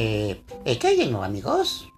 Eh, ¿Qué hay de amigos?